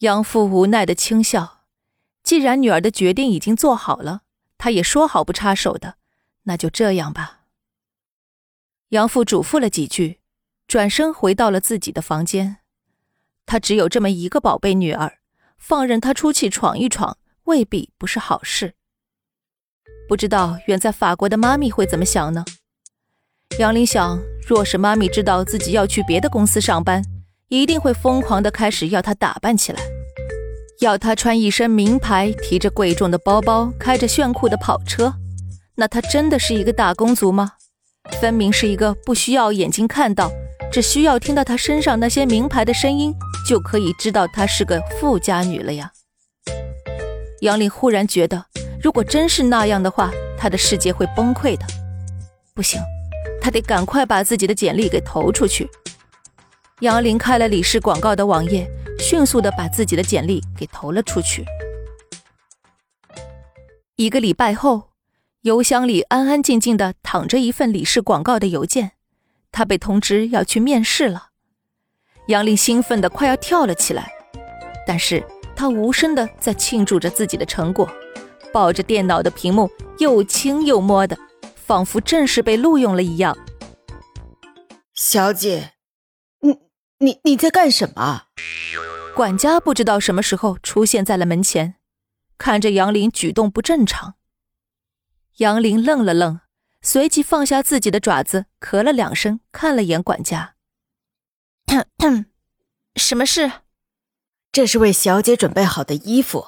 杨父无奈的轻笑，既然女儿的决定已经做好了，他也说好不插手的，那就这样吧。杨父嘱咐了几句，转身回到了自己的房间。他只有这么一个宝贝女儿，放任她出去闯一闯，未必不是好事。不知道远在法国的妈咪会怎么想呢？杨林想，若是妈咪知道自己要去别的公司上班，一定会疯狂的开始要她打扮起来，要她穿一身名牌，提着贵重的包包，开着炫酷的跑车。那她真的是一个大公族吗？分明是一个不需要眼睛看到，只需要听到她身上那些名牌的声音。就可以知道她是个富家女了呀。杨林忽然觉得，如果真是那样的话，他的世界会崩溃的。不行，他得赶快把自己的简历给投出去。杨林开了李氏广告的网页，迅速的把自己的简历给投了出去。一个礼拜后，邮箱里安安静静的躺着一份李氏广告的邮件，他被通知要去面试了。杨林兴奋的快要跳了起来，但是他无声的在庆祝着自己的成果，抱着电脑的屏幕又亲又摸的，仿佛正式被录用了一样。小姐，你你你在干什么？管家不知道什么时候出现在了门前，看着杨林举动不正常，杨林愣了愣，随即放下自己的爪子，咳了两声，看了眼管家。什么事？这是为小姐准备好的衣服。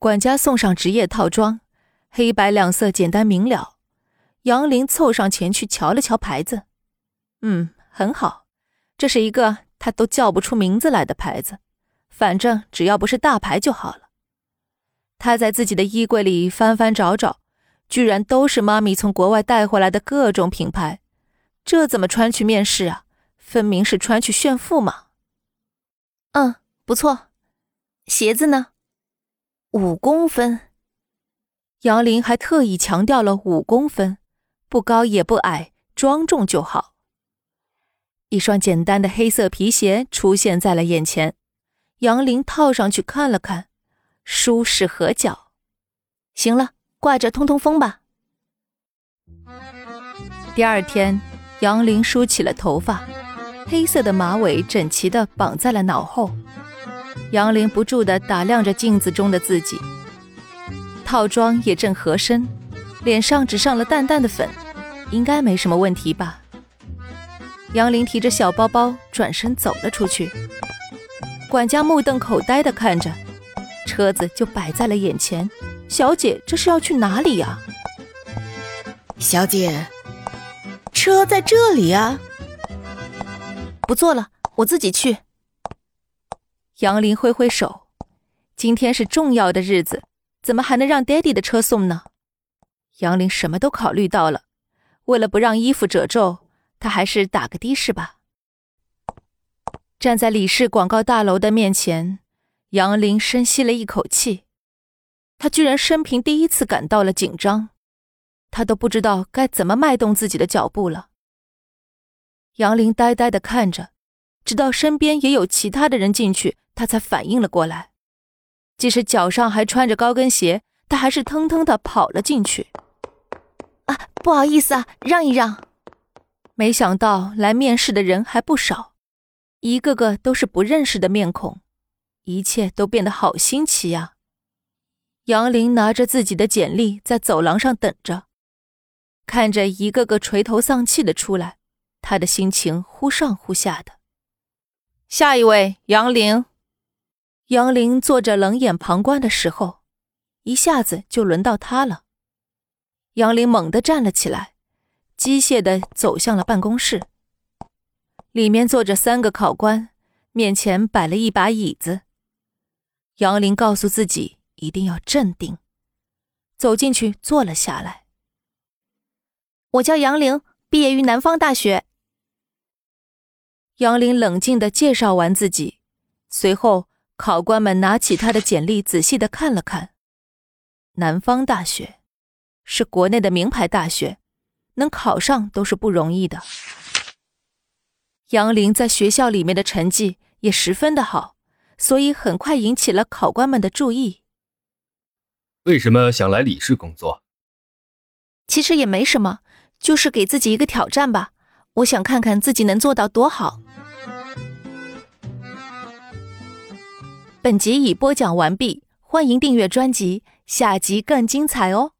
管家送上职业套装，黑白两色，简单明了。杨林凑上前去瞧了瞧牌子，嗯，很好，这是一个他都叫不出名字来的牌子，反正只要不是大牌就好了。他在自己的衣柜里翻翻找找，居然都是妈咪从国外带回来的各种品牌，这怎么穿去面试啊？分明是穿去炫富嘛！嗯，不错。鞋子呢？五公分。杨林还特意强调了五公分，不高也不矮，庄重就好。一双简单的黑色皮鞋出现在了眼前，杨林套上去看了看，舒适合脚。行了，挂着通通风吧。第二天，杨林梳起了头发。黑色的马尾整齐地绑在了脑后，杨林不住地打量着镜子中的自己。套装也正合身，脸上只上了淡淡的粉，应该没什么问题吧？杨林提着小包包转身走了出去。管家目瞪口呆的看着，车子就摆在了眼前。小姐，这是要去哪里呀？小姐，车在这里啊。不坐了，我自己去。杨林挥挥手，今天是重要的日子，怎么还能让爹地的车送呢？杨林什么都考虑到了，为了不让衣服褶皱，他还是打个的士吧。站在李氏广告大楼的面前，杨林深吸了一口气，他居然生平第一次感到了紧张，他都不知道该怎么迈动自己的脚步了。杨林呆呆的看着，直到身边也有其他的人进去，他才反应了过来。即使脚上还穿着高跟鞋，他还是腾腾的跑了进去。啊，不好意思啊，让一让。没想到来面试的人还不少，一个个都是不认识的面孔，一切都变得好新奇呀。杨林拿着自己的简历在走廊上等着，看着一个个垂头丧气的出来。他的心情忽上忽下的。下一位，杨玲。杨玲坐着冷眼旁观的时候，一下子就轮到他了。杨玲猛地站了起来，机械的走向了办公室。里面坐着三个考官，面前摆了一把椅子。杨玲告诉自己一定要镇定，走进去坐了下来。我叫杨玲，毕业于南方大学。杨林冷静的介绍完自己，随后考官们拿起他的简历，仔细的看了看。南方大学是国内的名牌大学，能考上都是不容易的。杨林在学校里面的成绩也十分的好，所以很快引起了考官们的注意。为什么想来李氏工作？其实也没什么，就是给自己一个挑战吧。我想看看自己能做到多好。本集已播讲完毕，欢迎订阅专辑，下集更精彩哦。